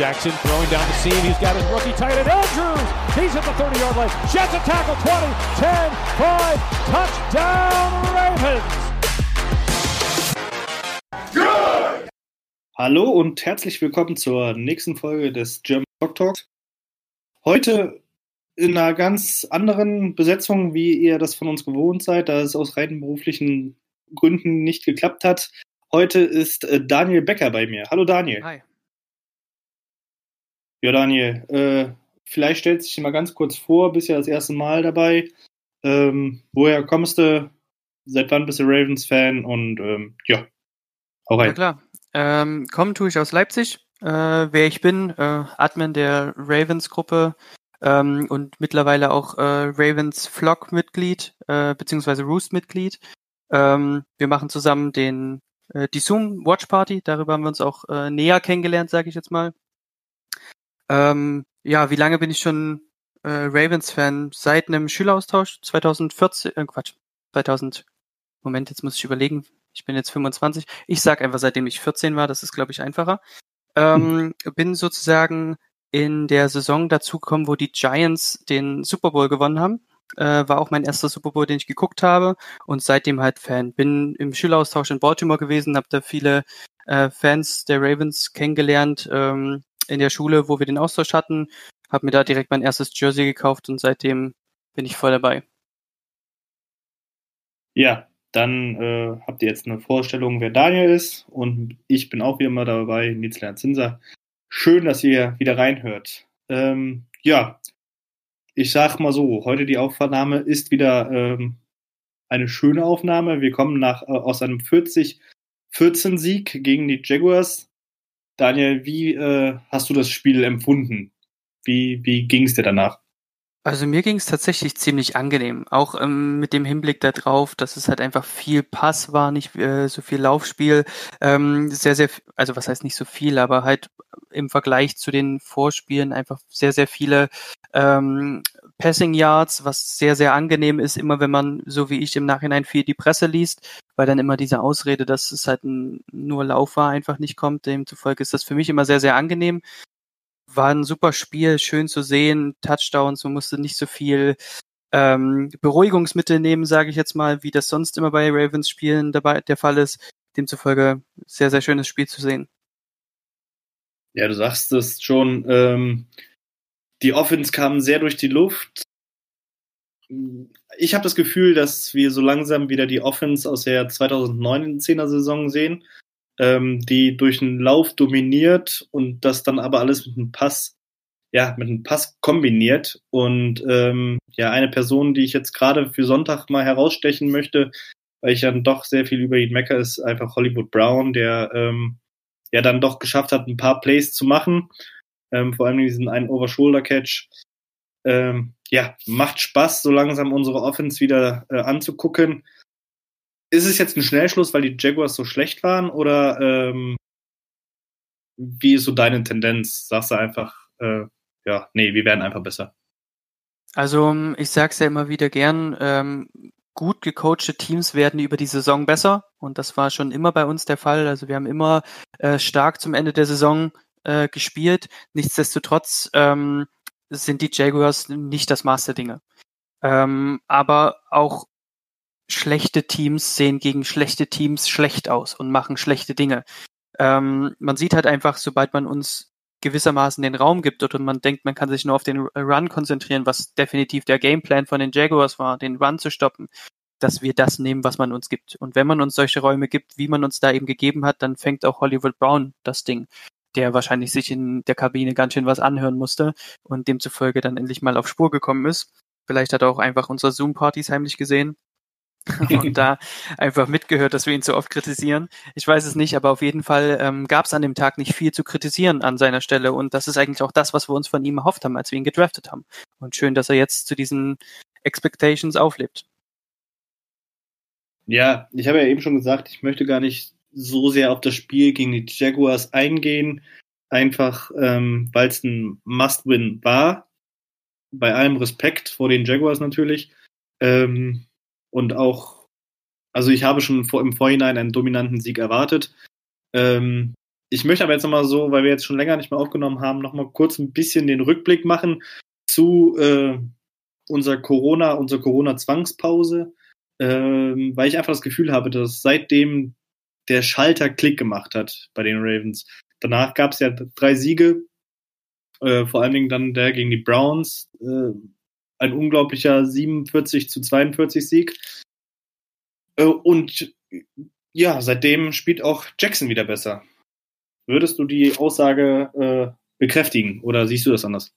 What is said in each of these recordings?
Jackson throwing down the seam. He's got his rookie tight end Andrews. He's at the 30 yard line. Jets a tackle 20, 10, 5. Touchdown Ravens. Good. Hallo und herzlich willkommen zur nächsten Folge des German Talk Talks. Heute in einer ganz anderen Besetzung, wie ihr das von uns gewohnt seid, da es aus rein beruflichen Gründen nicht geklappt hat. Heute ist äh, Daniel Becker bei mir. Hallo Daniel. Hi. Ja, Daniel, äh, vielleicht stellst du dich mal ganz kurz vor, bist ja das erste Mal dabei. Ähm, woher kommst du? Seit wann bist du Ravens-Fan? Und ähm, ja, hau rein. Ja, klar. Ähm, kommen tue ich aus Leipzig. Äh, wer ich bin, äh, Admin der Ravens-Gruppe ähm, und mittlerweile auch äh, Ravens Flock-Mitglied, äh, beziehungsweise Roost-Mitglied. Ähm, wir machen zusammen den äh, die Zoom Watch Party, darüber haben wir uns auch äh, näher kennengelernt, sage ich jetzt mal. Ähm, ja, wie lange bin ich schon äh, Ravens-Fan? Seit einem Schüleraustausch 2014, äh, Quatsch, 2000, Moment, jetzt muss ich überlegen, ich bin jetzt 25. Ich sag einfach, seitdem ich 14 war, das ist, glaube ich, einfacher. Ähm, hm. Bin sozusagen in der Saison dazugekommen, wo die Giants den Super Bowl gewonnen haben. Äh, war auch mein erster Super Bowl, den ich geguckt habe und seitdem halt Fan. Bin im Schüleraustausch in Baltimore gewesen, habe da viele äh, Fans der Ravens kennengelernt, ähm, in der Schule, wo wir den Austausch hatten, habe mir da direkt mein erstes Jersey gekauft und seitdem bin ich voll dabei. Ja, dann äh, habt ihr jetzt eine Vorstellung, wer Daniel ist und ich bin auch wie immer dabei, Nils Lerner Zinser. Schön, dass ihr wieder reinhört. Ähm, ja, ich sag mal so, heute die Aufnahme ist wieder ähm, eine schöne Aufnahme. Wir kommen nach, äh, aus einem 40-14 Sieg gegen die Jaguars Daniel, wie äh, hast du das Spiel empfunden? Wie, wie ging es dir danach? Also mir ging es tatsächlich ziemlich angenehm, auch ähm, mit dem Hinblick darauf, dass es halt einfach viel Pass war, nicht äh, so viel Laufspiel, ähm, sehr, sehr, also was heißt nicht so viel, aber halt im Vergleich zu den Vorspielen einfach sehr, sehr viele ähm, Passing Yards, was sehr, sehr angenehm ist, immer wenn man, so wie ich im Nachhinein viel die Presse liest, weil dann immer diese Ausrede, dass es halt ein, nur Lauf war, einfach nicht kommt. Demzufolge ist das für mich immer sehr, sehr angenehm. War ein super Spiel, schön zu sehen, Touchdowns, man musste nicht so viel ähm, Beruhigungsmittel nehmen, sage ich jetzt mal, wie das sonst immer bei Ravens Spielen dabei der Fall ist. Demzufolge sehr, sehr schönes Spiel zu sehen. Ja, du sagst es schon, ähm, die Offense kam sehr durch die Luft ich habe das Gefühl, dass wir so langsam wieder die Offense aus der 2009-10er Saison sehen, ähm, die durch einen Lauf dominiert und das dann aber alles mit einem Pass, ja, mit einem Pass kombiniert. Und ähm, ja, eine Person, die ich jetzt gerade für Sonntag mal herausstechen möchte, weil ich dann doch sehr viel über ihn mecker, ist einfach Hollywood Brown, der ähm, ja dann doch geschafft hat, ein paar Plays zu machen. Ähm, vor allem diesen einen Over-Shoulder-Catch ähm, ja, macht Spaß, so langsam unsere Offense wieder äh, anzugucken. Ist es jetzt ein Schnellschluss, weil die Jaguars so schlecht waren oder ähm, wie ist so deine Tendenz? Sagst du einfach, äh, ja, nee, wir werden einfach besser. Also ich sag's ja immer wieder gern, ähm, gut gecoachte Teams werden über die Saison besser und das war schon immer bei uns der Fall. Also wir haben immer äh, stark zum Ende der Saison äh, gespielt. Nichtsdestotrotz ähm, sind die Jaguars nicht das Maß der Dinge. Ähm, aber auch schlechte Teams sehen gegen schlechte Teams schlecht aus und machen schlechte Dinge. Ähm, man sieht halt einfach, sobald man uns gewissermaßen den Raum gibt oder man denkt, man kann sich nur auf den Run konzentrieren, was definitiv der Gameplan von den Jaguars war, den Run zu stoppen, dass wir das nehmen, was man uns gibt. Und wenn man uns solche Räume gibt, wie man uns da eben gegeben hat, dann fängt auch Hollywood Brown das Ding der wahrscheinlich sich in der Kabine ganz schön was anhören musste und demzufolge dann endlich mal auf Spur gekommen ist. Vielleicht hat er auch einfach unsere Zoom-Partys heimlich gesehen. und da einfach mitgehört, dass wir ihn zu oft kritisieren. Ich weiß es nicht, aber auf jeden Fall ähm, gab es an dem Tag nicht viel zu kritisieren an seiner Stelle. Und das ist eigentlich auch das, was wir uns von ihm erhofft haben, als wir ihn gedraftet haben. Und schön, dass er jetzt zu diesen Expectations auflebt. Ja, ich habe ja eben schon gesagt, ich möchte gar nicht so sehr auf das Spiel gegen die Jaguars eingehen, einfach ähm, weil es ein Must-Win war. Bei allem Respekt vor den Jaguars natürlich. Ähm, und auch, also ich habe schon im Vorhinein einen dominanten Sieg erwartet. Ähm, ich möchte aber jetzt nochmal so, weil wir jetzt schon länger nicht mehr aufgenommen haben, nochmal kurz ein bisschen den Rückblick machen zu äh, unserer Corona, unserer Corona-Zwangspause, ähm, weil ich einfach das Gefühl habe, dass seitdem der Schalter Klick gemacht hat bei den Ravens. Danach gab es ja drei Siege, äh, vor allen Dingen dann der gegen die Browns, äh, ein unglaublicher 47 zu 42 Sieg. Äh, und ja, seitdem spielt auch Jackson wieder besser. Würdest du die Aussage äh, bekräftigen oder siehst du das anders?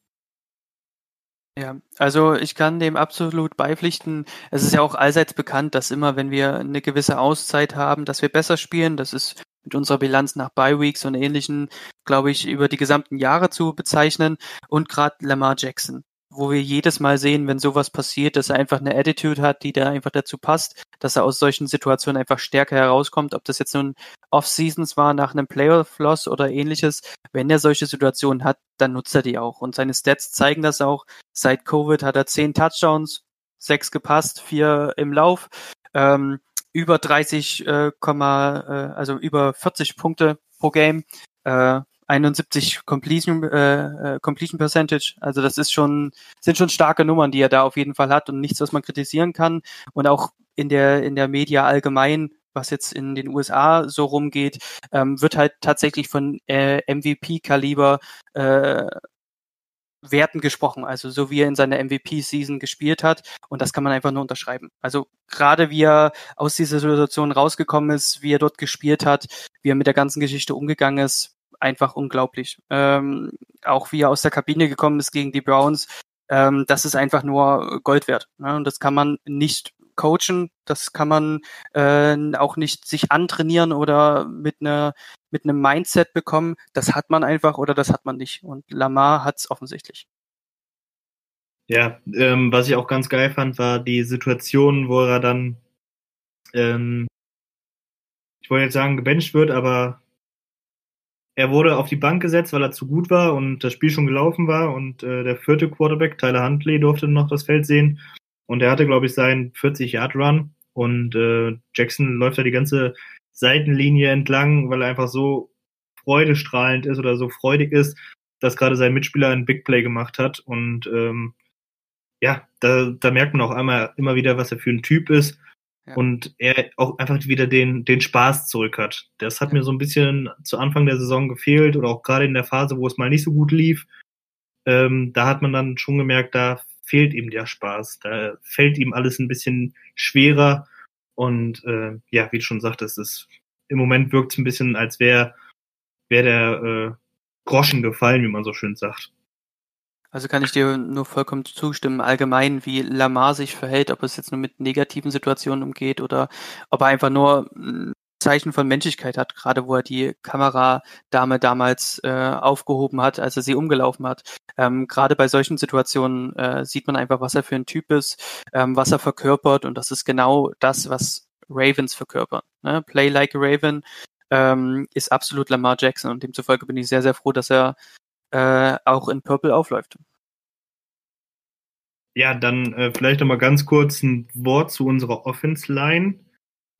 Ja, also ich kann dem absolut beipflichten. Es ist ja auch allseits bekannt, dass immer, wenn wir eine gewisse Auszeit haben, dass wir besser spielen. Das ist mit unserer Bilanz nach Bye Weeks und ähnlichen, glaube ich, über die gesamten Jahre zu bezeichnen. Und gerade Lamar Jackson wo wir jedes Mal sehen, wenn sowas passiert, dass er einfach eine Attitude hat, die da einfach dazu passt, dass er aus solchen Situationen einfach stärker herauskommt, ob das jetzt nun Off-Seasons war nach einem Playoff-Loss oder ähnliches. Wenn er solche Situationen hat, dann nutzt er die auch. Und seine Stats zeigen das auch. Seit Covid hat er zehn Touchdowns, sechs gepasst, vier im Lauf, ähm, über 30, äh, äh, also über 40 Punkte pro Game. Äh, 71 Completion, äh, äh, Completion Percentage. Also das ist schon, sind schon starke Nummern, die er da auf jeden Fall hat und nichts, was man kritisieren kann. Und auch in der, in der Media allgemein, was jetzt in den USA so rumgeht, ähm, wird halt tatsächlich von äh, MVP-Kaliber äh, Werten gesprochen, also so wie er in seiner MVP-Season gespielt hat. Und das kann man einfach nur unterschreiben. Also gerade wie er aus dieser Situation rausgekommen ist, wie er dort gespielt hat, wie er mit der ganzen Geschichte umgegangen ist, einfach unglaublich. Ähm, auch wie er aus der Kabine gekommen ist gegen die Browns, ähm, das ist einfach nur Gold wert. Ne? Und das kann man nicht coachen, das kann man äh, auch nicht sich antrainieren oder mit einer mit einem Mindset bekommen. Das hat man einfach oder das hat man nicht. Und Lamar hat es offensichtlich. Ja, ähm, was ich auch ganz geil fand, war die Situation, wo er dann, ähm, ich wollte jetzt sagen, gebencht wird, aber er wurde auf die Bank gesetzt, weil er zu gut war und das Spiel schon gelaufen war. Und äh, der vierte Quarterback, Tyler Huntley, durfte noch das Feld sehen. Und er hatte, glaube ich, seinen 40-Yard-Run und äh, Jackson läuft da die ganze Seitenlinie entlang, weil er einfach so freudestrahlend ist oder so freudig ist, dass gerade sein Mitspieler ein Big Play gemacht hat. Und ähm, ja, da, da merkt man auch einmal immer wieder, was er für ein Typ ist und er auch einfach wieder den, den Spaß zurück hat. Das hat ja. mir so ein bisschen zu Anfang der Saison gefehlt oder auch gerade in der Phase, wo es mal nicht so gut lief. Ähm, da hat man dann schon gemerkt, da fehlt ihm der Spaß. Da fällt ihm alles ein bisschen schwerer. Und äh, ja, wie du schon sagtest, es im Moment wirkt es ein bisschen, als wäre wär der äh, Groschen gefallen, wie man so schön sagt. Also kann ich dir nur vollkommen zustimmen. Allgemein, wie Lamar sich verhält, ob es jetzt nur mit negativen Situationen umgeht oder ob er einfach nur ein Zeichen von Menschlichkeit hat, gerade wo er die Kameradame damals äh, aufgehoben hat, als er sie umgelaufen hat. Ähm, gerade bei solchen Situationen äh, sieht man einfach, was er für ein Typ ist, ähm, was er verkörpert und das ist genau das, was Ravens verkörpern. Ne? Play like a Raven ähm, ist absolut Lamar Jackson und demzufolge bin ich sehr, sehr froh, dass er äh, auch in Purple aufläuft. Ja, dann äh, vielleicht noch mal ganz kurz ein Wort zu unserer Offense-Line.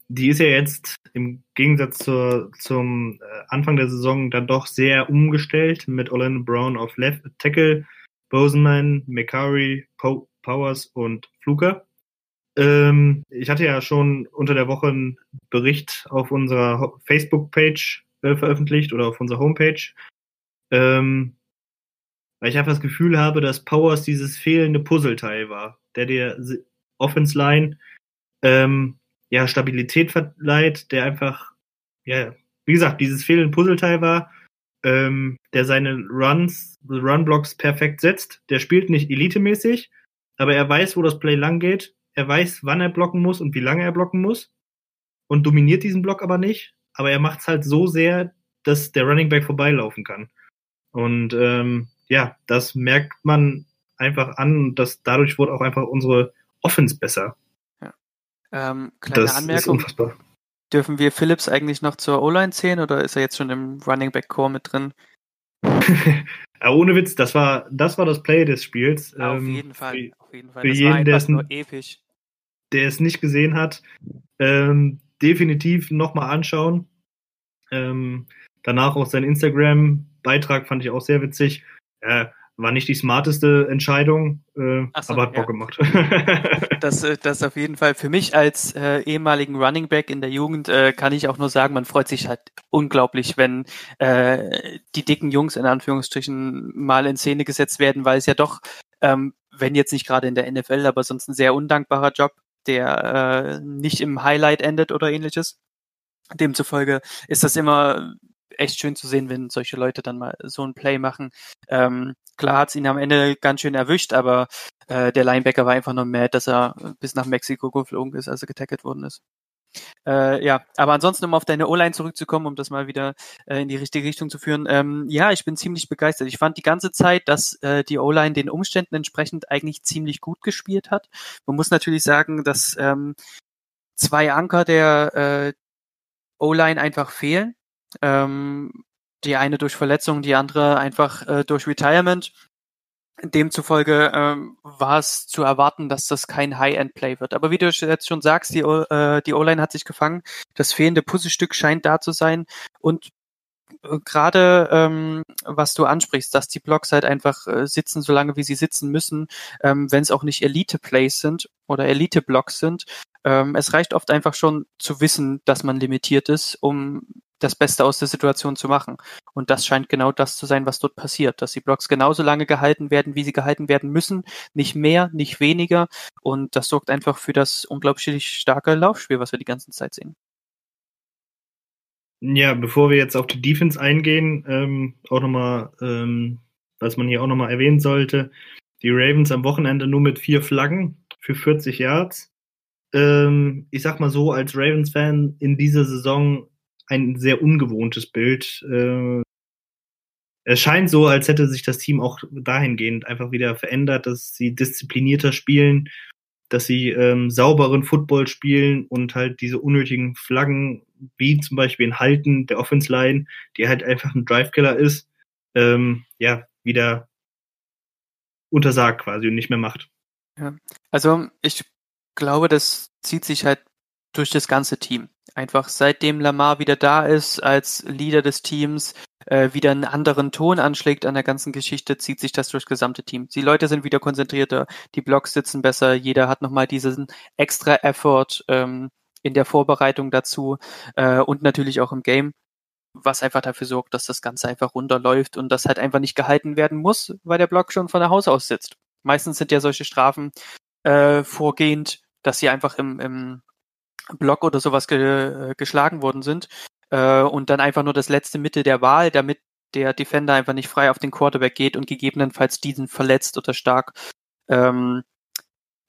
Die ist ja jetzt im Gegensatz zur, zum äh, Anfang der Saison dann doch sehr umgestellt mit Orlando Brown auf Left Tackle, Boseman, McCurry, po Powers und Fluker. Ähm, ich hatte ja schon unter der Woche einen Bericht auf unserer Facebook-Page äh, veröffentlicht oder auf unserer Homepage. Ähm, weil ich einfach das Gefühl habe, dass Powers dieses fehlende Puzzleteil war, der der Offense Line ähm, ja Stabilität verleiht, der einfach ja wie gesagt dieses fehlende Puzzleteil war, ähm, der seine Runs, Run Blocks perfekt setzt. Der spielt nicht elitemäßig, aber er weiß, wo das Play lang geht er weiß, wann er blocken muss und wie lange er blocken muss und dominiert diesen Block aber nicht. Aber er macht es halt so sehr, dass der Running Back vorbeilaufen kann. Und ähm, ja, das merkt man einfach an und das, dadurch wurde auch einfach unsere Offense besser. Ja. Ähm, kleine das Anmerkung. ist unfassbar. Dürfen wir Phillips eigentlich noch zur O-Line zählen oder ist er jetzt schon im Running Back Core mit drin? ja, ohne Witz, das war, das war das Play des Spiels. Ja, auf Ähm, jeden Fall. Für, Auf jeden Fall. für Das jeden, der es- nur episch. der es nicht gesehen hat, ähm, definitiv nochmal anschauen. Ähm, danach auch sein Instagram-Beitrag fand ich auch sehr witzig. Äh, war nicht die smarteste Entscheidung, äh, so, aber hat ja. Bock gemacht. Das, äh, das auf jeden Fall für mich als äh, ehemaligen Running Back in der Jugend äh, kann ich auch nur sagen, man freut sich halt unglaublich, wenn äh, die dicken Jungs in Anführungsstrichen mal in Szene gesetzt werden, weil es ja doch, ähm, wenn jetzt nicht gerade in der NFL, aber sonst ein sehr undankbarer Job, der äh, nicht im Highlight endet oder ähnliches. Demzufolge ist das immer echt schön zu sehen, wenn solche Leute dann mal so ein Play machen. Ähm, klar hat's ihn am Ende ganz schön erwischt, aber äh, der Linebacker war einfach nur mad, dass er bis nach Mexiko geflogen ist, als er getackelt worden ist. Äh, ja, aber ansonsten, um auf deine O-Line zurückzukommen, um das mal wieder äh, in die richtige Richtung zu führen. Ähm, ja, ich bin ziemlich begeistert. Ich fand die ganze Zeit, dass äh, die O-Line den Umständen entsprechend eigentlich ziemlich gut gespielt hat. Man muss natürlich sagen, dass ähm, zwei Anker der äh, O-Line einfach fehlen. Ähm, die eine durch Verletzung, die andere einfach äh, durch Retirement. Demzufolge ähm, war es zu erwarten, dass das kein High-End-Play wird. Aber wie du jetzt schon sagst, die, O- äh, die O-Line hat sich gefangen. Das fehlende Puzzlestück scheint da zu sein. Und äh, gerade ähm, was du ansprichst, dass die Blocks halt einfach äh, sitzen, solange wie sie sitzen müssen, ähm, wenn es auch nicht Elite-Plays sind oder Elite-Blocks sind. Ähm, es reicht oft einfach schon zu wissen, dass man limitiert ist, um das Beste aus der Situation zu machen. Und das scheint genau das zu sein, was dort passiert, dass die Blocks genauso lange gehalten werden, wie sie gehalten werden müssen, nicht mehr, nicht weniger. Und das sorgt einfach für das unglaublich starke Laufspiel, was wir die ganze Zeit sehen. ja, bevor wir jetzt auf die Defense eingehen, ähm, auch nochmal, ähm, was man hier auch nochmal erwähnen sollte, die Ravens am Wochenende nur mit vier Flaggen für 40 Yards. Ähm, ich sag mal so, als Ravens-Fan in dieser Saison ein sehr ungewohntes Bild. Äh, es scheint so, als hätte sich das Team auch dahingehend einfach wieder verändert, dass sie disziplinierter spielen, dass sie ähm, sauberen Football spielen und halt diese unnötigen Flaggen, wie zum Beispiel in Halten der Offense Line, die halt einfach ein Drive-Killer ist, ähm, ja, wieder untersagt quasi und nicht mehr macht. Also ich glaube, das zieht sich halt durch das ganze Team. Einfach seitdem Lamar wieder da ist als Leader des Teams, äh, wieder einen anderen Ton anschlägt an der ganzen Geschichte, zieht sich das durchs gesamte Team. Die Leute sind wieder konzentrierter, die Blocks sitzen besser, jeder hat nochmal diesen extra Effort ähm, in der Vorbereitung dazu äh, und natürlich auch im Game, was einfach dafür sorgt, dass das Ganze einfach runterläuft und das halt einfach nicht gehalten werden muss, weil der Block schon von der Haus aus sitzt. Meistens sind ja solche Strafen äh, vorgehend, dass sie einfach im, im Block oder sowas ge, äh, geschlagen worden sind äh, und dann einfach nur das letzte Mittel der Wahl, damit der Defender einfach nicht frei auf den Quarterback geht und gegebenenfalls diesen verletzt oder stark ähm,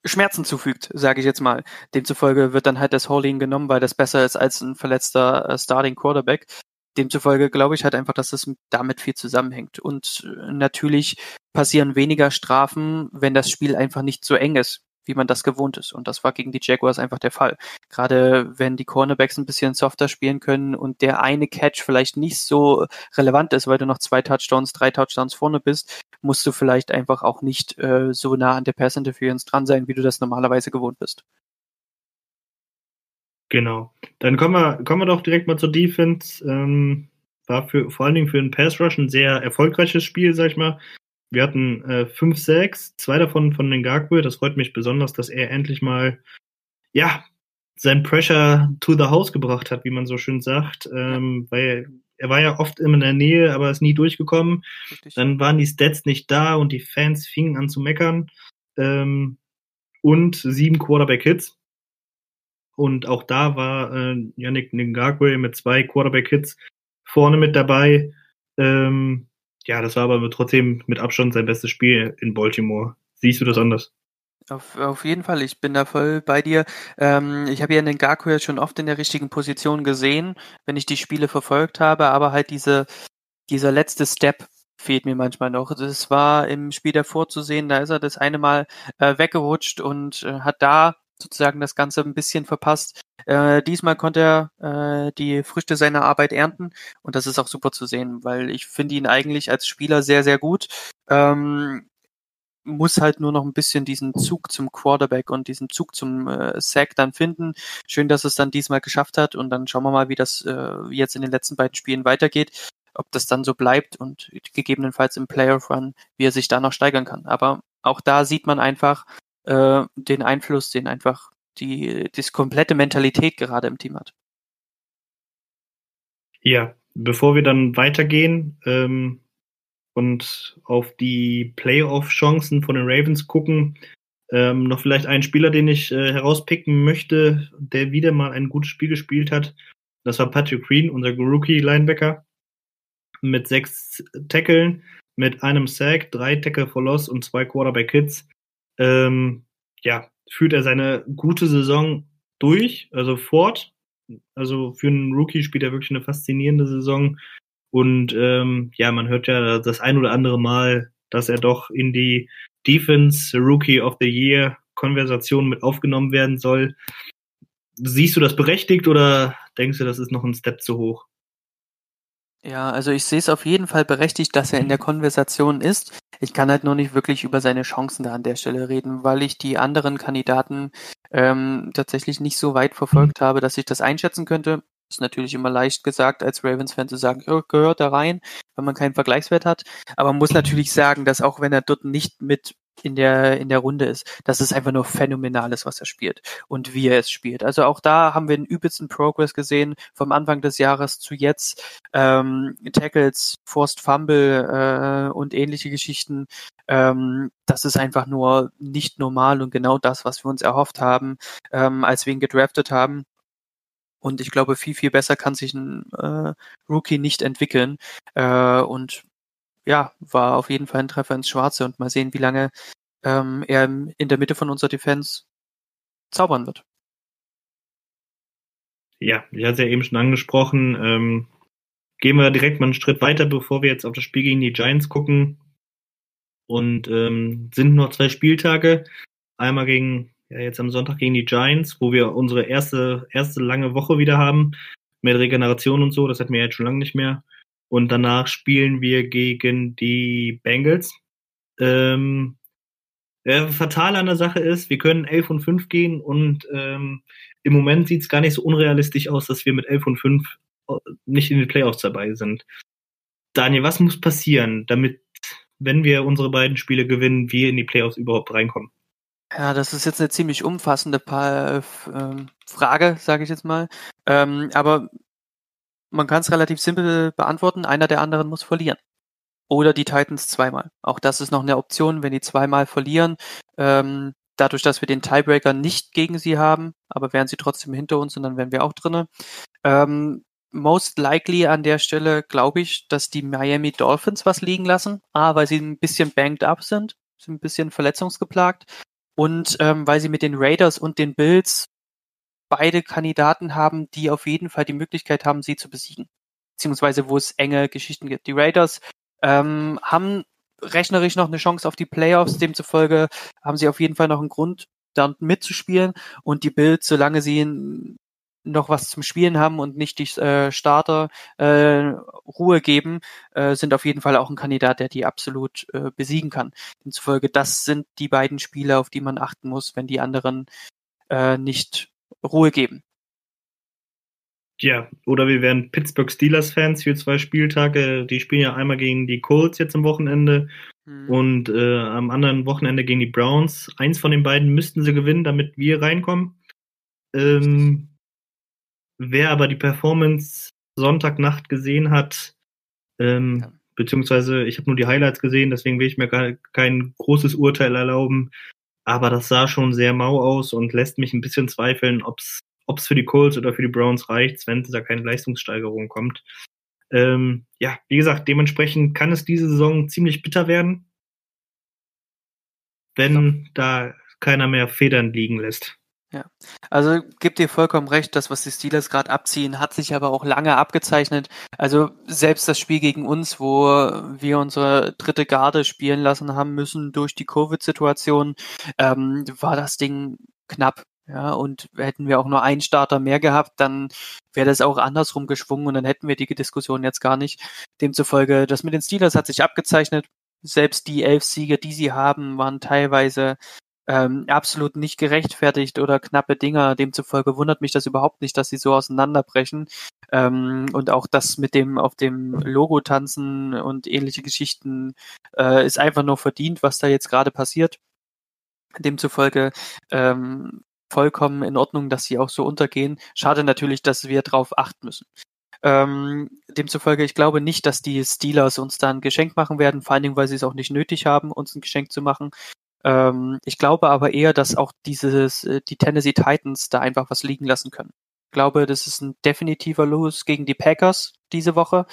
Schmerzen zufügt, sage ich jetzt mal. Demzufolge wird dann halt das Holding genommen, weil das besser ist als ein verletzter äh, Starting Quarterback. Demzufolge glaube ich halt einfach, dass das damit viel zusammenhängt. Und äh, natürlich passieren weniger Strafen, wenn das Spiel einfach nicht so eng ist, wie man das gewohnt ist. Und das war gegen die Jaguars einfach der Fall. Gerade wenn die Cornerbacks ein bisschen softer spielen können und der eine Catch vielleicht nicht so relevant ist, weil du noch zwei Touchdowns, drei Touchdowns vorne bist, musst du vielleicht einfach auch nicht äh, so nah an der Pass Interference dran sein, wie du das normalerweise gewohnt bist. Genau. Dann kommen wir, kommen wir doch direkt mal zur Defense. Ähm, war für, vor allen Dingen für den Pass Rush ein sehr erfolgreiches Spiel, sag ich mal. Wir hatten äh, fünf Sacks, zwei davon von Ngakwe. Das freut mich besonders, dass er endlich mal, ja, sein Pressure to the house gebracht hat, wie man so schön sagt. Ähm, weil er war ja oft immer in der Nähe, aber ist nie durchgekommen. Richtig? Dann waren die Stats nicht da und die Fans fingen an zu meckern. Ähm, und sieben Quarterback-Hits. Und auch da war äh, Yannick Ngakwe mit zwei Quarterback-Hits vorne mit dabei. Ähm, ja, das war aber trotzdem mit Abstand sein bestes Spiel in Baltimore. Siehst du das anders? Auf, auf jeden Fall, ich bin da voll bei dir. Ähm, ich habe ja den Gaku ja schon oft in der richtigen Position gesehen, wenn ich die Spiele verfolgt habe, aber halt diese, dieser letzte Step fehlt mir manchmal noch. Das war im Spiel davor zu sehen, da ist er das eine Mal äh, weggerutscht und äh, hat da sozusagen das Ganze ein bisschen verpasst. Äh, diesmal konnte er äh, die Früchte seiner Arbeit ernten und das ist auch super zu sehen, weil ich finde ihn eigentlich als Spieler sehr, sehr gut. Ähm, muss halt nur noch ein bisschen diesen Zug zum Quarterback und diesen Zug zum äh, Sack dann finden. Schön, dass es dann diesmal geschafft hat und dann schauen wir mal, wie das äh, jetzt in den letzten beiden Spielen weitergeht, ob das dann so bleibt und gegebenenfalls im Playoff Run, wie er sich da noch steigern kann. Aber auch da sieht man einfach, äh, den Einfluss, den einfach die, die komplette Mentalität gerade im Team hat. Ja, bevor wir dann weitergehen ähm, und auf die Playoff-Chancen von den Ravens gucken, ähm, noch vielleicht einen Spieler, den ich äh, herauspicken möchte, der wieder mal ein gutes Spiel gespielt hat. Das war Patrick Green, unser Rookie-Linebacker, mit sechs Tackeln, mit einem Sack, drei Tackle for Loss und zwei Quarterback-Hits ähm, ja, führt er seine gute Saison durch, also fort. Also für einen Rookie spielt er wirklich eine faszinierende Saison. Und ähm, ja, man hört ja das ein oder andere Mal, dass er doch in die Defense Rookie of the Year Konversation mit aufgenommen werden soll. Siehst du das berechtigt oder denkst du, das ist noch ein Step zu hoch? Ja, also ich sehe es auf jeden Fall berechtigt, dass er in der Konversation ist. Ich kann halt nur nicht wirklich über seine Chancen da an der Stelle reden, weil ich die anderen Kandidaten ähm, tatsächlich nicht so weit verfolgt habe, dass ich das einschätzen könnte. Ist natürlich immer leicht gesagt, als Ravens-Fan zu sagen, oh, gehört da rein, wenn man keinen Vergleichswert hat. Aber man muss natürlich sagen, dass auch wenn er dort nicht mit in der, in der Runde ist. Das ist einfach nur phänomenales, was er spielt und wie er es spielt. Also auch da haben wir einen übelsten Progress gesehen vom Anfang des Jahres zu jetzt. Ähm, Tackles, Forced Fumble äh, und ähnliche Geschichten. Ähm, das ist einfach nur nicht normal und genau das, was wir uns erhofft haben, ähm, als wir ihn gedraftet haben. Und ich glaube, viel, viel besser kann sich ein äh, Rookie nicht entwickeln. Äh, und ja, war auf jeden Fall ein Treffer ins Schwarze und mal sehen, wie lange ähm, er in der Mitte von unserer Defense zaubern wird. Ja, ich hatte es ja eben schon angesprochen. Ähm, gehen wir direkt mal einen Schritt weiter, bevor wir jetzt auf das Spiel gegen die Giants gucken. Und ähm, sind noch zwei Spieltage. Einmal gegen, ja, jetzt am Sonntag gegen die Giants, wo wir unsere erste, erste lange Woche wieder haben. Mit Regeneration und so, das hatten wir jetzt schon lange nicht mehr. Und danach spielen wir gegen die Bengals. Ähm, äh, fatal an der Sache ist, wir können 11 und 5 gehen und ähm, im Moment sieht es gar nicht so unrealistisch aus, dass wir mit 11 und 5 äh, nicht in den Playoffs dabei sind. Daniel, was muss passieren, damit, wenn wir unsere beiden Spiele gewinnen, wir in die Playoffs überhaupt reinkommen? Ja, das ist jetzt eine ziemlich umfassende äh, Frage, sage ich jetzt mal. Ähm, aber man kann es relativ simpel beantworten. Einer der anderen muss verlieren. Oder die Titans zweimal. Auch das ist noch eine Option, wenn die zweimal verlieren. Ähm, dadurch, dass wir den Tiebreaker nicht gegen sie haben, aber wären sie trotzdem hinter uns und dann wären wir auch drinne. Ähm, most likely an der Stelle glaube ich, dass die Miami Dolphins was liegen lassen. A, weil sie ein bisschen banked up sind, sind ein bisschen verletzungsgeplagt. Und ähm, weil sie mit den Raiders und den Bills beide Kandidaten haben, die auf jeden Fall die Möglichkeit haben, sie zu besiegen. Beziehungsweise wo es enge Geschichten gibt. Die Raiders ähm, haben rechnerisch noch eine Chance auf die Playoffs, demzufolge haben sie auf jeden Fall noch einen Grund, da mitzuspielen. Und die Bills, solange sie noch was zum Spielen haben und nicht die äh, Starter äh, Ruhe geben, äh, sind auf jeden Fall auch ein Kandidat, der die absolut äh, besiegen kann. Demzufolge, das sind die beiden Spiele, auf die man achten muss, wenn die anderen äh, nicht Ruhe geben. Ja, oder wir wären Pittsburgh Steelers Fans für zwei Spieltage. Die spielen ja einmal gegen die Colts jetzt am Wochenende hm. und äh, am anderen Wochenende gegen die Browns. Eins von den beiden müssten sie gewinnen, damit wir reinkommen. Ähm, wer aber die Performance Sonntagnacht gesehen hat, ähm, ja. beziehungsweise ich habe nur die Highlights gesehen, deswegen will ich mir gar kein großes Urteil erlauben. Aber das sah schon sehr mau aus und lässt mich ein bisschen zweifeln, ob es für die Colts oder für die Browns reicht, wenn da keine Leistungssteigerung kommt. Ähm, ja, wie gesagt, dementsprechend kann es diese Saison ziemlich bitter werden, wenn ja. da keiner mehr Federn liegen lässt. Ja, also gibt dir vollkommen recht, das, was die Steelers gerade abziehen, hat sich aber auch lange abgezeichnet. Also selbst das Spiel gegen uns, wo wir unsere dritte Garde spielen lassen haben müssen durch die Covid-Situation, ähm, war das Ding knapp. Ja, und hätten wir auch nur einen Starter mehr gehabt, dann wäre das auch andersrum geschwungen und dann hätten wir die Diskussion jetzt gar nicht. Demzufolge, das mit den Steelers hat sich abgezeichnet. Selbst die elf Siege, die sie haben, waren teilweise ähm, absolut nicht gerechtfertigt oder knappe Dinger. Demzufolge wundert mich das überhaupt nicht, dass sie so auseinanderbrechen. Ähm, und auch das mit dem auf dem Logo tanzen und ähnliche Geschichten äh, ist einfach nur verdient, was da jetzt gerade passiert. Demzufolge ähm, vollkommen in Ordnung, dass sie auch so untergehen. Schade natürlich, dass wir drauf achten müssen. Ähm, demzufolge, ich glaube nicht, dass die Steelers uns da ein Geschenk machen werden, vor allen Dingen, weil sie es auch nicht nötig haben, uns ein Geschenk zu machen. Ähm, ich glaube aber eher, dass auch dieses, äh, die Tennessee Titans da einfach was liegen lassen können. Ich glaube, das ist ein definitiver Los gegen die Packers diese Woche.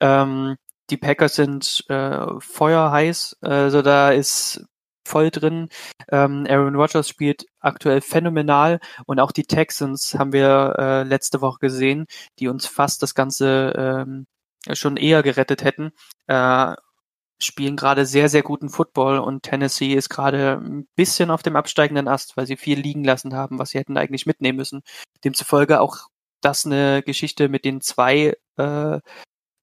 Ähm, die Packers sind äh, feuerheiß, also da ist voll drin. Ähm, Aaron Rodgers spielt aktuell phänomenal und auch die Texans haben wir äh, letzte Woche gesehen, die uns fast das Ganze ähm, schon eher gerettet hätten. Äh, spielen gerade sehr, sehr guten Football und Tennessee ist gerade ein bisschen auf dem absteigenden Ast, weil sie viel liegen lassen haben, was sie hätten eigentlich mitnehmen müssen. Demzufolge auch das eine Geschichte mit den zwei äh,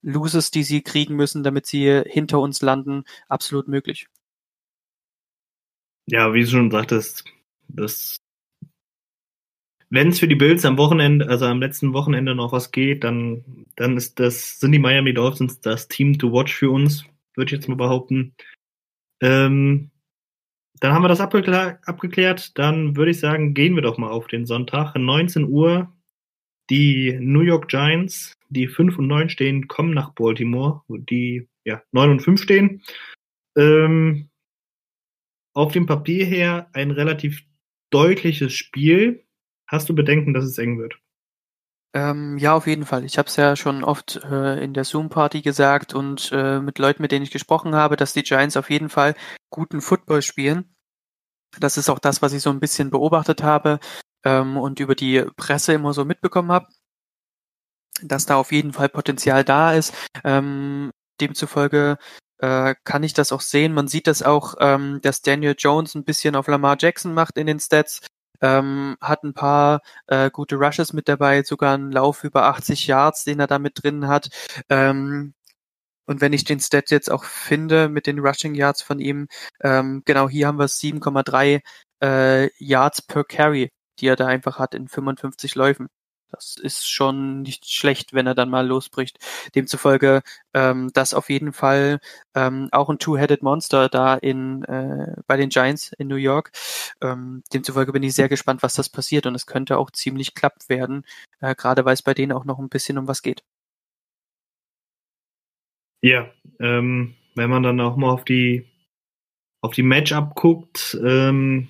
Loses, die sie kriegen müssen, damit sie hinter uns landen, absolut möglich. Ja, wie du schon sagtest, das wenn es für die Bills am Wochenende, also am letzten Wochenende noch was geht, dann, dann ist das, sind die Miami Dolphins das Team to watch für uns würde ich jetzt mal behaupten. Ähm, dann haben wir das abgeklärt, abgeklärt. Dann würde ich sagen, gehen wir doch mal auf den Sonntag. 19 Uhr. Die New York Giants, die 5 und 9 stehen, kommen nach Baltimore, die ja, 9 und 5 stehen. Ähm, auf dem Papier her ein relativ deutliches Spiel. Hast du Bedenken, dass es eng wird? Ähm, ja, auf jeden Fall. Ich habe es ja schon oft äh, in der Zoom-Party gesagt und äh, mit Leuten, mit denen ich gesprochen habe, dass die Giants auf jeden Fall guten Football spielen. Das ist auch das, was ich so ein bisschen beobachtet habe ähm, und über die Presse immer so mitbekommen habe, dass da auf jeden Fall Potenzial da ist. Ähm, demzufolge äh, kann ich das auch sehen. Man sieht das auch, ähm, dass Daniel Jones ein bisschen auf Lamar Jackson macht in den Stats ähm, hat ein paar äh, gute Rushes mit dabei, sogar einen Lauf über 80 Yards, den er da mit drin hat. Ähm, und wenn ich den Stat jetzt auch finde mit den Rushing Yards von ihm, ähm, genau hier haben wir 7,3 äh, Yards per Carry, die er da einfach hat in 55 Läufen. Das ist schon nicht schlecht, wenn er dann mal losbricht. Demzufolge ähm, das auf jeden Fall ähm, auch ein Two-Headed Monster da in äh, bei den Giants in New York. Ähm, demzufolge bin ich sehr gespannt, was das passiert und es könnte auch ziemlich klapp werden, äh, gerade weil es bei denen auch noch ein bisschen um was geht. Ja, ähm, wenn man dann auch mal auf die auf die Matchup guckt, ähm,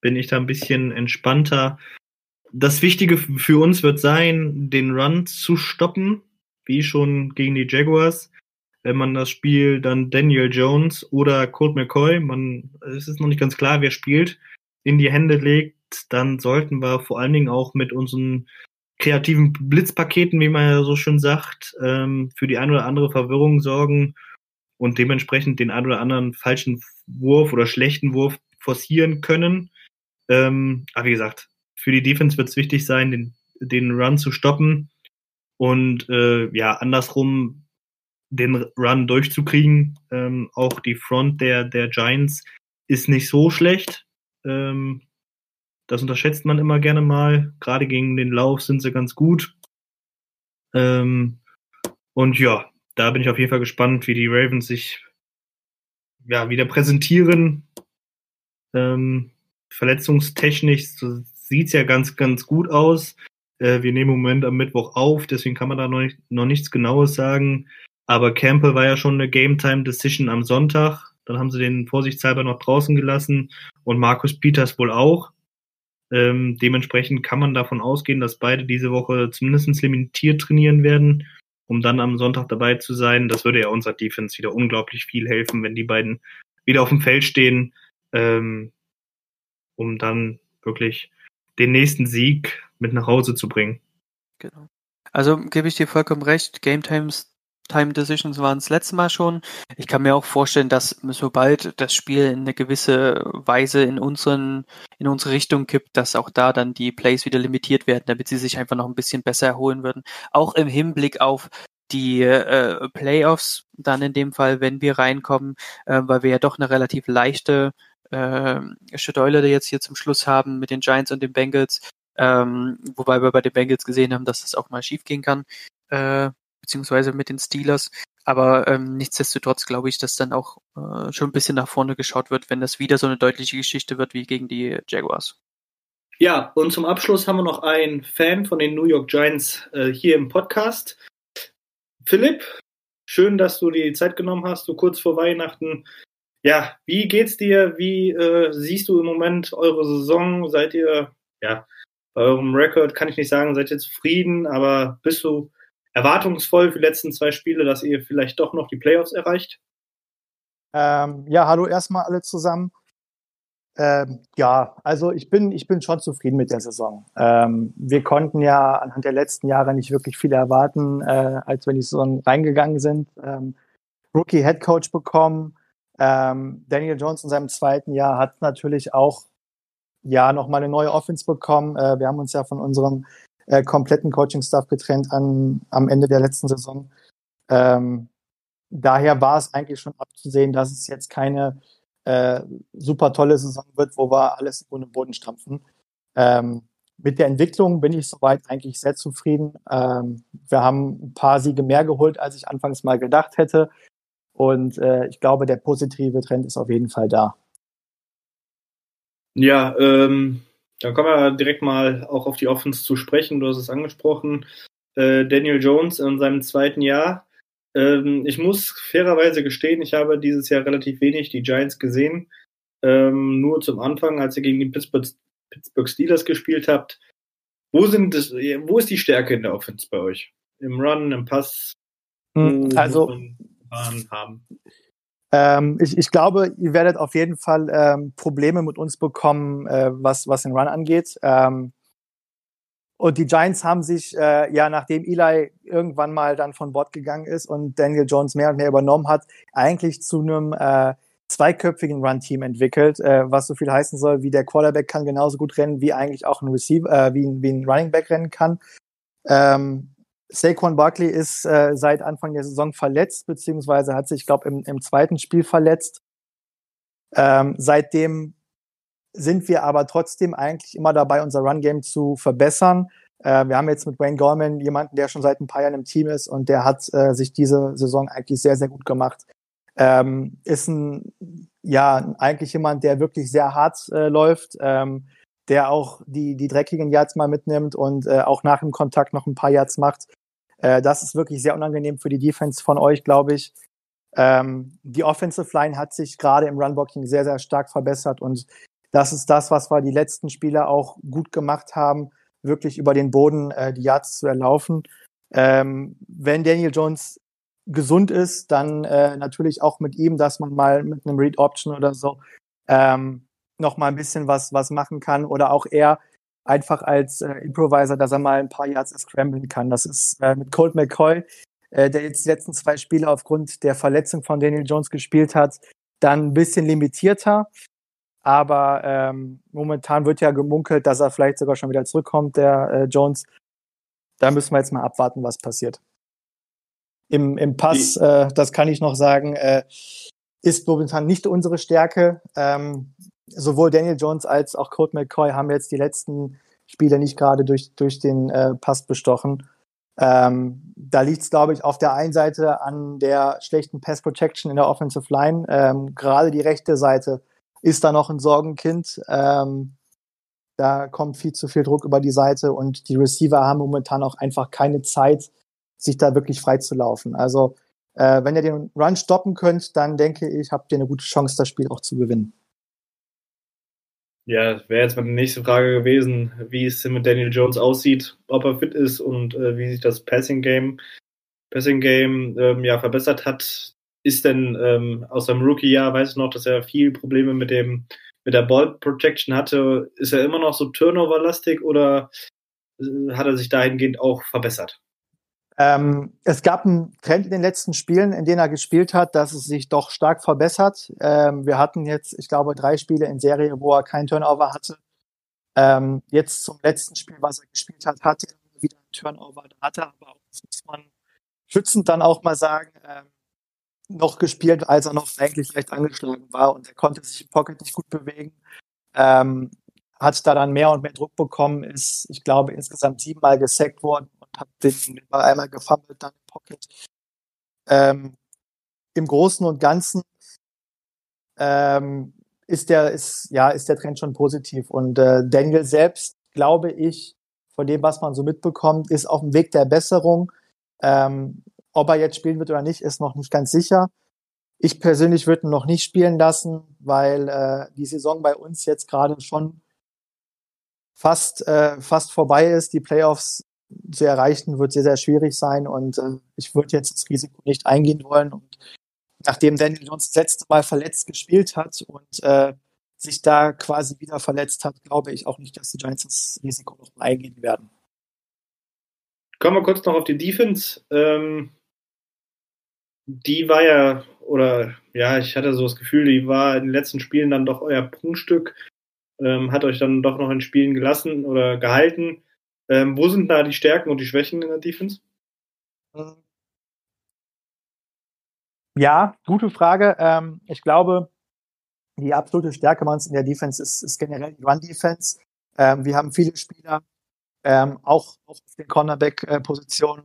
bin ich da ein bisschen entspannter das Wichtige für uns wird sein, den Run zu stoppen, wie schon gegen die Jaguars. Wenn man das Spiel dann Daniel Jones oder Colt McCoy, man, es ist noch nicht ganz klar, wer spielt, in die Hände legt, dann sollten wir vor allen Dingen auch mit unseren kreativen Blitzpaketen, wie man ja so schön sagt, ähm, für die ein oder andere Verwirrung sorgen und dementsprechend den ein oder anderen falschen Wurf oder schlechten Wurf forcieren können. Ähm, aber wie gesagt, für die Defense wird es wichtig sein, den, den Run zu stoppen und äh, ja, andersrum den Run durchzukriegen. Ähm, auch die Front der, der Giants ist nicht so schlecht. Ähm, das unterschätzt man immer gerne mal. Gerade gegen den Lauf sind sie ganz gut. Ähm, und ja, da bin ich auf jeden Fall gespannt, wie die Ravens sich ja, wieder präsentieren. Ähm, verletzungstechnisch sieht's ja ganz, ganz gut aus. Äh, wir nehmen im Moment am Mittwoch auf, deswegen kann man da noch, nicht, noch nichts Genaues sagen. Aber Campbell war ja schon eine Game-Time-Decision am Sonntag. Dann haben sie den vorsichtshalber noch draußen gelassen und Markus Peters wohl auch. Ähm, dementsprechend kann man davon ausgehen, dass beide diese Woche zumindest limitiert trainieren werden, um dann am Sonntag dabei zu sein. Das würde ja unserer Defense wieder unglaublich viel helfen, wenn die beiden wieder auf dem Feld stehen. Ähm, um dann wirklich den nächsten Sieg mit nach Hause zu bringen. Genau. Also gebe ich dir vollkommen recht. Game Times Time Decisions waren das letzte Mal schon. Ich kann mir auch vorstellen, dass sobald das Spiel in eine gewisse Weise in unseren, in unsere Richtung kippt, dass auch da dann die Plays wieder limitiert werden, damit sie sich einfach noch ein bisschen besser erholen würden. Auch im Hinblick auf die äh, Playoffs dann in dem Fall, wenn wir reinkommen, äh, weil wir ja doch eine relativ leichte äh, Schedule jetzt hier zum Schluss haben mit den Giants und den Bengals, ähm, wobei wir bei den Bengals gesehen haben, dass das auch mal schief gehen kann, äh, beziehungsweise mit den Steelers. Aber ähm, nichtsdestotrotz glaube ich, dass dann auch äh, schon ein bisschen nach vorne geschaut wird, wenn das wieder so eine deutliche Geschichte wird wie gegen die Jaguars. Ja, und zum Abschluss haben wir noch einen Fan von den New York Giants äh, hier im Podcast. Philipp, schön, dass du dir die Zeit genommen hast, so kurz vor Weihnachten. Ja, wie geht's dir? Wie äh, siehst du im Moment eure Saison? Seid ihr, ja, bei eurem Rekord kann ich nicht sagen, seid ihr zufrieden, aber bist du erwartungsvoll für die letzten zwei Spiele, dass ihr vielleicht doch noch die Playoffs erreicht? Ähm, ja, hallo erstmal alle zusammen. Ähm, ja, also ich bin, ich bin schon zufrieden mit der Saison. Ähm, wir konnten ja anhand der letzten Jahre nicht wirklich viel erwarten, äh, als wir in die Saison reingegangen sind. Ähm, Rookie Head Coach bekommen. Ähm, Daniel Jones in seinem zweiten Jahr hat natürlich auch ja nochmal eine neue Offense bekommen. Äh, wir haben uns ja von unserem äh, kompletten Coaching-Staff getrennt an, am Ende der letzten Saison. Ähm, daher war es eigentlich schon abzusehen, dass es jetzt keine äh, super tolle Saison wird, wo wir alles ohne Boden stampfen. Ähm, mit der Entwicklung bin ich soweit eigentlich sehr zufrieden. Ähm, wir haben ein paar Siege mehr geholt, als ich anfangs mal gedacht hätte. Und äh, ich glaube, der positive Trend ist auf jeden Fall da. Ja, ähm, dann kommen wir direkt mal auch auf die Offense zu sprechen. Du hast es angesprochen. Äh, Daniel Jones in seinem zweiten Jahr ähm, ich muss fairerweise gestehen, ich habe dieses Jahr relativ wenig die Giants gesehen. Ähm, nur zum Anfang, als ihr gegen die Pittsburgh, Pittsburgh Steelers gespielt habt. Wo, sind das, wo ist die Stärke in der Offense bei euch? Im Run, im Pass? Hm, also, haben? Ähm, ich, ich glaube, ihr werdet auf jeden Fall ähm, Probleme mit uns bekommen, äh, was, was den Run angeht. Ähm, und die Giants haben sich, äh, ja, nachdem Eli irgendwann mal dann von Bord gegangen ist und Daniel Jones mehr und mehr übernommen hat, eigentlich zu einem äh, zweiköpfigen Run-Team entwickelt, äh, was so viel heißen soll, wie der Quarterback kann genauso gut rennen, wie eigentlich auch ein Receiver, äh, wie, wie ein Running Back rennen kann. Ähm, Saquon Barkley ist äh, seit Anfang der Saison verletzt, beziehungsweise hat sich, glaube im, im zweiten Spiel verletzt. Ähm, seitdem sind wir aber trotzdem eigentlich immer dabei, unser Run-Game zu verbessern. Äh, wir haben jetzt mit Wayne Gorman jemanden, der schon seit ein paar Jahren im Team ist und der hat äh, sich diese Saison eigentlich sehr, sehr gut gemacht. Ähm, ist ein, ja, eigentlich jemand, der wirklich sehr hart äh, läuft, ähm, der auch die, die dreckigen Yards mal mitnimmt und äh, auch nach dem Kontakt noch ein paar Yards macht. Äh, das ist wirklich sehr unangenehm für die Defense von euch, glaube ich. Ähm, die Offensive Line hat sich gerade im Runblocking sehr, sehr stark verbessert und das ist das, was wir die letzten Spiele auch gut gemacht haben, wirklich über den Boden äh, die Yards zu erlaufen. Ähm, wenn Daniel Jones gesund ist, dann äh, natürlich auch mit ihm, dass man mal mit einem Read Option oder so ähm, noch mal ein bisschen was was machen kann oder auch er einfach als äh, Improviser, dass er mal ein paar Yards scramblen kann. Das ist äh, mit Colt McCoy, äh, der jetzt die letzten zwei Spiele aufgrund der Verletzung von Daniel Jones gespielt hat, dann ein bisschen limitierter. Aber ähm, momentan wird ja gemunkelt, dass er vielleicht sogar schon wieder zurückkommt, der äh, Jones. Da müssen wir jetzt mal abwarten, was passiert. Im, im Pass, äh, das kann ich noch sagen, äh, ist momentan nicht unsere Stärke. Ähm, sowohl Daniel Jones als auch Colt McCoy haben jetzt die letzten Spiele nicht gerade durch, durch den äh, Pass bestochen. Ähm, da liegt es, glaube ich, auf der einen Seite an der schlechten Pass Protection in der Offensive Line. Ähm, gerade die rechte Seite ist da noch ein Sorgenkind. Ähm, da kommt viel zu viel Druck über die Seite und die Receiver haben momentan auch einfach keine Zeit, sich da wirklich frei zu laufen. Also äh, wenn ihr den Run stoppen könnt, dann denke ich, habt ihr eine gute Chance, das Spiel auch zu gewinnen. Ja, wäre jetzt meine nächste Frage gewesen, wie es mit Daniel Jones aussieht, ob er fit ist und äh, wie sich das Passing Game, Passing Game ähm, ja verbessert hat ist denn ähm, aus seinem Rookie-Jahr, weiß ich noch, dass er viel Probleme mit dem mit der Ball Protection hatte, ist er immer noch so Turnover-lastig oder äh, hat er sich dahingehend auch verbessert? Ähm, es gab einen Trend in den letzten Spielen, in denen er gespielt hat, dass es sich doch stark verbessert. Ähm, wir hatten jetzt, ich glaube, drei Spiele in Serie, wo er keinen Turnover hatte. Ähm, jetzt zum letzten Spiel, was er gespielt hat, hatte er wieder einen Turnover. Da hat er aber auch, das muss man schützend dann auch mal sagen, ähm, noch gespielt, als er noch eigentlich recht angeschlagen war und er konnte sich im Pocket nicht gut bewegen. Ähm, hat da dann mehr und mehr Druck bekommen, ist, ich glaube, insgesamt siebenmal gesackt worden und hat den Ball einmal gefummelt dann im Pocket. Ähm, Im Großen und Ganzen ähm, ist der, ist, ja, ist der Trend schon positiv. Und äh, Daniel selbst, glaube ich, von dem, was man so mitbekommt, ist auf dem Weg der Besserung. Ähm, ob er jetzt spielen wird oder nicht, ist noch nicht ganz sicher. Ich persönlich würde ihn noch nicht spielen lassen, weil äh, die Saison bei uns jetzt gerade schon fast, äh, fast vorbei ist. Die Playoffs zu erreichen wird sehr, sehr schwierig sein und äh, ich würde jetzt das Risiko nicht eingehen wollen. Und nachdem Daniel Jones das letzte Mal verletzt gespielt hat und äh, sich da quasi wieder verletzt hat, glaube ich auch nicht, dass die Giants das Risiko noch eingehen werden. Kommen wir kurz noch auf die Defense. Ähm, die war ja, oder ja, ich hatte so das Gefühl, die war in den letzten Spielen dann doch euer Prunkstück, ähm, hat euch dann doch noch in Spielen gelassen oder gehalten. Ähm, wo sind da die Stärken und die Schwächen in der Defense? Ja, gute Frage. Ähm, ich glaube, die absolute Stärke bei uns in der Defense ist, ist generell die Run-Defense. Ähm, wir haben viele Spieler, ähm, auch auf den Cornerback-Positionen,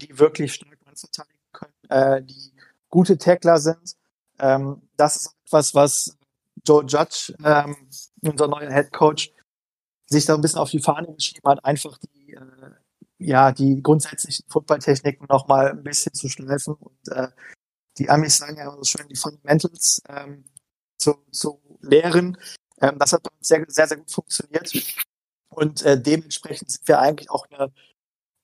die wirklich stark verteidigen können, äh, die gute Tackler sind. Ähm, das ist etwas, was Joe Judge, ähm, unser neuer Head Coach, sich da ein bisschen auf die Fahne geschrieben hat, einfach die, äh, ja, die grundsätzlichen Footballtechniken noch mal ein bisschen zu schleifen und äh, die Amis sagen ja so schön, die Fundamentals ähm, zu, zu lehren. Ähm, das hat sehr, sehr, sehr gut funktioniert. Und äh, dementsprechend sind wir eigentlich auch eine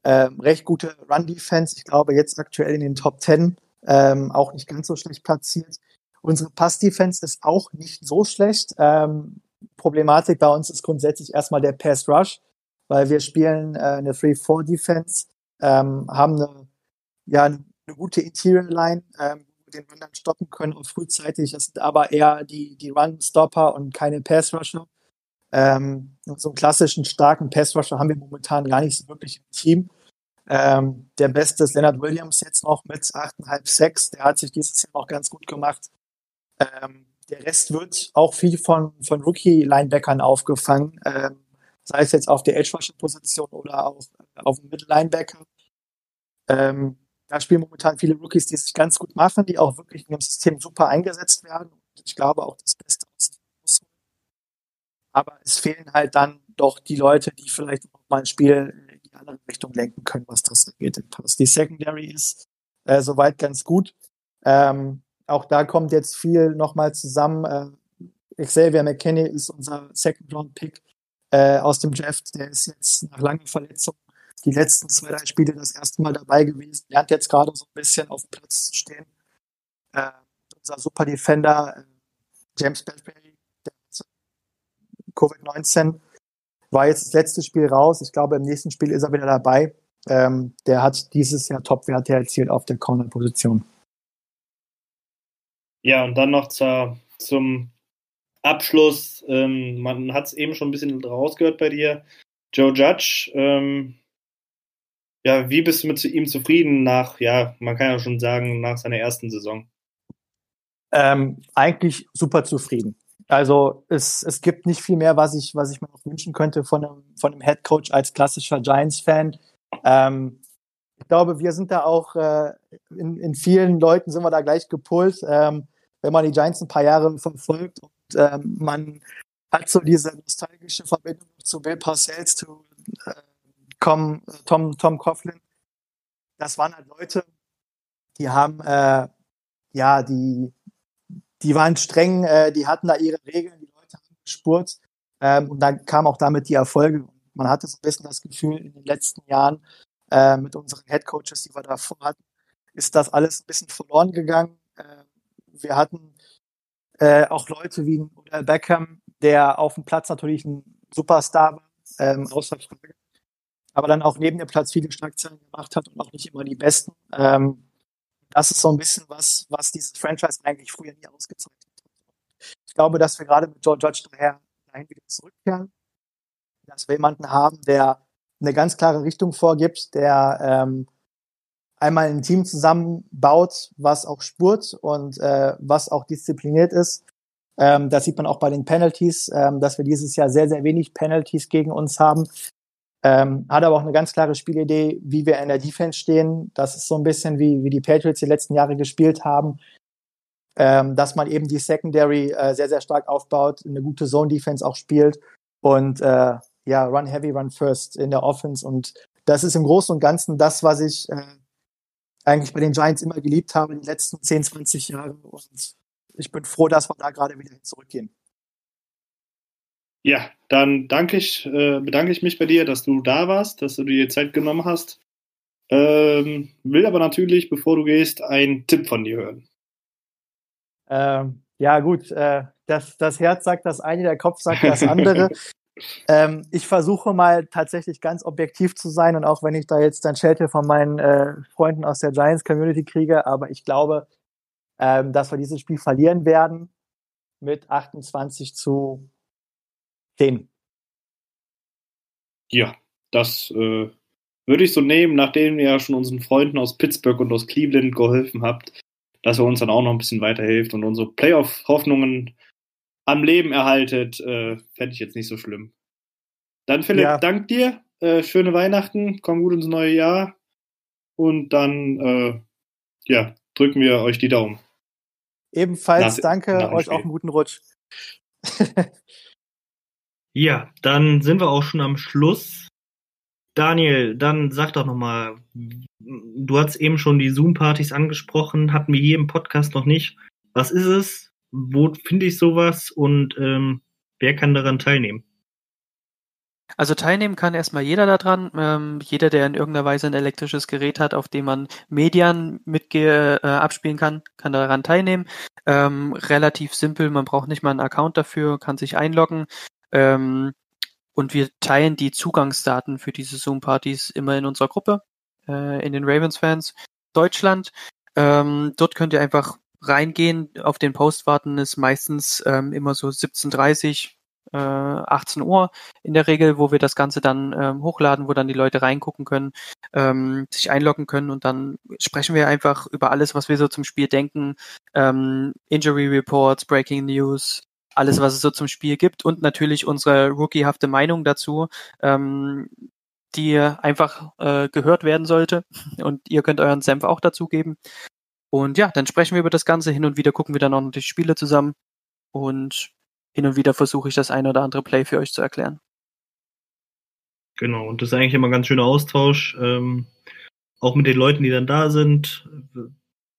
äh, recht gute Run-Defense. Ich glaube, jetzt aktuell in den Top 10 ähm, auch nicht ganz so schlecht platziert. Unsere Pass-Defense ist auch nicht so schlecht. Ähm, Problematik bei uns ist grundsätzlich erstmal der Pass-Rush, weil wir spielen äh, eine 3-4-Defense, ähm, haben eine, ja, eine gute Interior-Line, ähm, wo wir den Run dann stoppen können und frühzeitig. Das sind aber eher die, die Run-Stopper und keine Pass-Rusher. Ähm, so einen klassischen starken Pass-Rusher haben wir momentan gar nicht so wirklich im Team. Ähm, der beste ist Leonard Williams jetzt noch mit 8,5 6. Der hat sich dieses Jahr noch ganz gut gemacht. Ähm, der Rest wird auch viel von, von Rookie-Linebackern aufgefangen. Ähm, sei es jetzt auf der Edge-Rusher-Position oder auch auf dem Middle-Linebacker. Ähm, da spielen momentan viele Rookies, die sich ganz gut machen, die auch wirklich in dem System super eingesetzt werden. Ich glaube auch das Beste aus aber es fehlen halt dann doch die Leute, die vielleicht auch mal ein Spiel in die andere Richtung lenken können, was das angeht. Die Secondary ist äh, soweit ganz gut. Ähm, auch da kommt jetzt viel nochmal zusammen. Äh, Xavier McKinney ist unser Second-Round-Pick äh, aus dem Draft. Der ist jetzt nach langer Verletzung die letzten zwei, drei Spiele das erste Mal dabei gewesen. Lernt jetzt gerade so ein bisschen auf dem Platz zu stehen. Äh, unser Super Defender äh, James Bradbury Covid-19. War jetzt das letzte Spiel raus. Ich glaube, im nächsten Spiel ist er wieder dabei. Ähm, der hat dieses Jahr Top-Werte erzielt auf der Corner-Position. Ja, und dann noch zur, zum Abschluss. Ähm, man hat es eben schon ein bisschen rausgehört bei dir. Joe Judge, ähm, ja, wie bist du mit ihm zufrieden nach, ja, man kann ja schon sagen, nach seiner ersten Saison? Ähm, eigentlich super zufrieden. Also es, es gibt nicht viel mehr, was ich, was ich mir noch wünschen könnte von einem, von einem Head Coach als klassischer Giants-Fan. Ähm, ich glaube, wir sind da auch äh, in, in vielen Leuten sind wir da gleich gepult. Ähm, wenn man die Giants ein paar Jahre verfolgt und ähm, man hat so diese nostalgische Verbindung zu Bill Parcells, zu äh, Tom, Tom, Tom Coughlin. Das waren halt Leute, die haben äh, ja die die waren streng, äh, die hatten da ihre Regeln, die Leute haben gespurt ähm, und dann kam auch damit die Erfolge. Man hatte so ein bisschen das Gefühl, in den letzten Jahren äh, mit unseren Headcoaches, die wir davor hatten, ist das alles ein bisschen verloren gegangen. Wir hatten äh, auch Leute wie Odell Beckham, der auf dem Platz natürlich ein Superstar war, ähm, außer Frage. Aber dann auch neben dem Platz viele Schlagzeilen gemacht hat und auch nicht immer die besten. Ähm, das ist so ein bisschen was, was dieses Franchise eigentlich früher nie ausgezeichnet hat. Ich glaube, dass wir gerade mit George Judge daher dahin wieder zurückkehren, dass wir jemanden haben, der eine ganz klare Richtung vorgibt, der ähm, einmal ein Team zusammenbaut, was auch spurt und äh, was auch diszipliniert ist. Ähm, das sieht man auch bei den Penalties, ähm, dass wir dieses Jahr sehr, sehr wenig Penalties gegen uns haben. Ähm, hat aber auch eine ganz klare Spielidee, wie wir in der Defense stehen. Das ist so ein bisschen wie, wie die Patriots die letzten Jahre gespielt haben. Ähm, dass man eben die Secondary äh, sehr, sehr stark aufbaut, eine gute Zone-Defense auch spielt und äh, ja, run heavy, run first in der Offense. Und das ist im Großen und Ganzen das, was ich äh, eigentlich bei den Giants immer geliebt habe, die letzten 10, 20 Jahre. Und ich bin froh, dass wir da gerade wieder zurückgehen. Ja, dann danke ich, äh, bedanke ich mich bei dir, dass du da warst, dass du dir Zeit genommen hast. Ähm, will aber natürlich, bevor du gehst, einen Tipp von dir hören. Ähm, ja, gut, äh, das, das Herz sagt das eine, der Kopf sagt das andere. ähm, ich versuche mal tatsächlich ganz objektiv zu sein und auch wenn ich da jetzt dann Schelte von meinen äh, Freunden aus der Giants Community kriege, aber ich glaube, ähm, dass wir dieses Spiel verlieren werden mit 28 zu 10. Ja, das äh, würde ich so nehmen, nachdem ihr ja schon unseren Freunden aus Pittsburgh und aus Cleveland geholfen habt, dass ihr uns dann auch noch ein bisschen weiterhilft und unsere Playoff-Hoffnungen am Leben erhaltet, äh, fände ich jetzt nicht so schlimm. Dann Philipp, ja. dank dir, äh, schöne Weihnachten, komm gut ins neue Jahr und dann, äh, ja, drücken wir euch die Daumen. Ebenfalls nach, danke, nach euch Spiel. auch einen guten Rutsch. ja, dann sind wir auch schon am Schluss. Daniel, dann sag doch nochmal, du hast eben schon die Zoom-Partys angesprochen, hatten wir hier im Podcast noch nicht. Was ist es? Wo finde ich sowas? Und ähm, wer kann daran teilnehmen? Also teilnehmen kann erstmal jeder daran. Ähm, jeder, der in irgendeiner Weise ein elektrisches Gerät hat, auf dem man Medien mit äh, abspielen kann, kann daran teilnehmen. Ähm, relativ simpel, man braucht nicht mal einen Account dafür, kann sich einloggen. Ähm, und wir teilen die Zugangsdaten für diese Zoom-Partys immer in unserer Gruppe, äh, in den Ravens-Fans Deutschland. Ähm, dort könnt ihr einfach reingehen, auf den Post warten, ist meistens ähm, immer so 17.30 äh, 18 Uhr in der Regel, wo wir das Ganze dann ähm, hochladen, wo dann die Leute reingucken können, ähm, sich einloggen können und dann sprechen wir einfach über alles, was wir so zum Spiel denken, ähm, Injury Reports, Breaking News, alles, was es so zum Spiel gibt und natürlich unsere rookiehafte Meinung dazu, ähm, die einfach äh, gehört werden sollte und ihr könnt euren Senf auch dazugeben. Und ja, dann sprechen wir über das Ganze. Hin und wieder gucken wir dann auch noch die Spiele zusammen. Und hin und wieder versuche ich das ein oder andere Play für euch zu erklären. Genau, und das ist eigentlich immer ein ganz schöner Austausch, ähm, auch mit den Leuten, die dann da sind.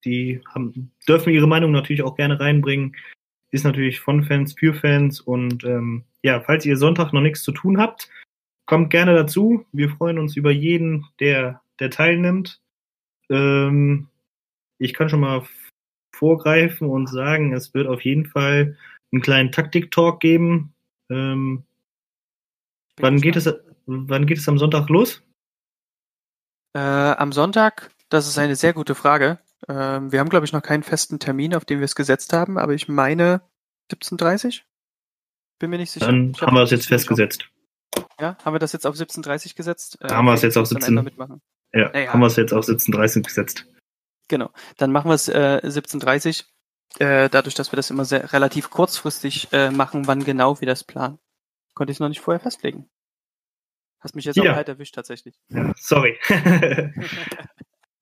Die haben, dürfen ihre Meinung natürlich auch gerne reinbringen. Ist natürlich von Fans für Fans und ähm, ja, falls ihr Sonntag noch nichts zu tun habt, kommt gerne dazu. Wir freuen uns über jeden, der, der teilnimmt. Ähm, ich kann schon mal vorgreifen und sagen, es wird auf jeden Fall einen kleinen Taktik-Talk geben. Ähm, wann geht es, wann geht es am Sonntag los? Äh, am Sonntag, das ist eine sehr gute Frage. Ähm, wir haben, glaube ich, noch keinen festen Termin, auf den wir es gesetzt haben, aber ich meine 17.30 Bin mir nicht sicher. Dann haben wir es jetzt festgesetzt. Ja, haben wir das jetzt auf 17.30 gesetzt? Äh, haben wir es jetzt auf 17. Ja, naja. haben wir es jetzt auf 17.30 gesetzt. Genau, dann machen wir es äh, 17.30 äh, dadurch, dass wir das immer sehr relativ kurzfristig äh, machen, wann genau wir das planen. Konnte ich es noch nicht vorher festlegen. Hast mich jetzt ja. auch halt erwischt tatsächlich. Ja, sorry.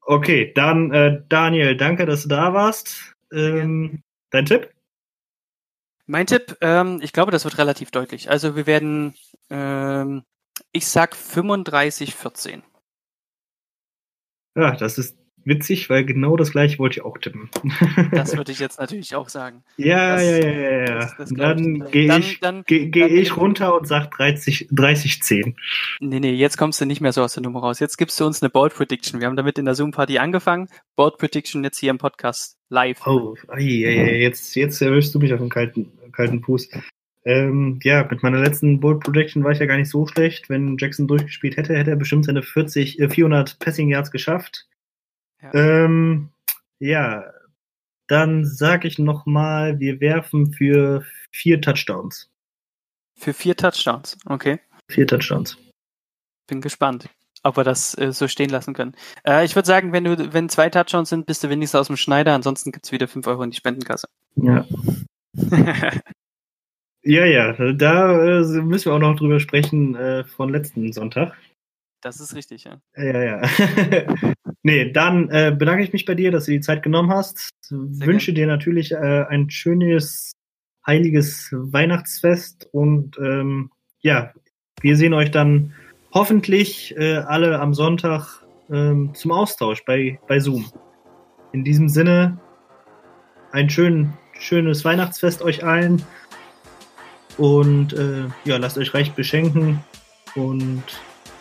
okay, dann äh, Daniel, danke, dass du da warst. Ähm, dein Tipp? Mein Tipp, ähm, ich glaube, das wird relativ deutlich. Also wir werden, ähm, ich sag 35, 14. Ja, das ist witzig, weil genau das gleiche wollte ich auch tippen. Das würde ich jetzt natürlich auch sagen. Ja, das, ja, ja, ja, ja. Das, das dann gehe ich, dann, geh, geh ich runter und sag 30, 30, 10. Nee, nee, jetzt kommst du nicht mehr so aus der Nummer raus. Jetzt gibst du uns eine Board Prediction. Wir haben damit in der Zoom-Party angefangen. Board Prediction jetzt hier im Podcast live. Oh, ei, ei, jetzt, jetzt erwischst du mich auf den kalten, kalten Fuß. Ähm, ja, mit meiner letzten Bold Projection war ich ja gar nicht so schlecht. Wenn Jackson durchgespielt hätte, hätte er bestimmt seine 40, äh, 400 Passing Yards geschafft. Ja, ähm, ja dann sage ich nochmal, wir werfen für vier Touchdowns. Für vier Touchdowns, okay. Vier Touchdowns. Bin gespannt, ob wir das äh, so stehen lassen können. Äh, ich würde sagen, wenn du, wenn zwei Touchdowns sind, bist du wenigstens aus dem Schneider, ansonsten gibt's wieder fünf Euro in die Spendenkasse. Ja. Ja, ja, da äh, müssen wir auch noch drüber sprechen äh, von letzten Sonntag. Das ist richtig, ja. Ja, ja. nee, dann äh, bedanke ich mich bei dir, dass du die Zeit genommen hast. Sehr Wünsche gern. dir natürlich äh, ein schönes, heiliges Weihnachtsfest und ähm, ja, wir sehen euch dann hoffentlich äh, alle am Sonntag ähm, zum Austausch bei, bei Zoom. In diesem Sinne, ein schön, schönes Weihnachtsfest euch allen. Und äh, ja, lasst euch reich beschenken. Und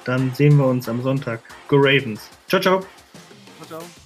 dann sehen wir uns am Sonntag. Go Ravens. Ciao, ciao. Ciao, ciao.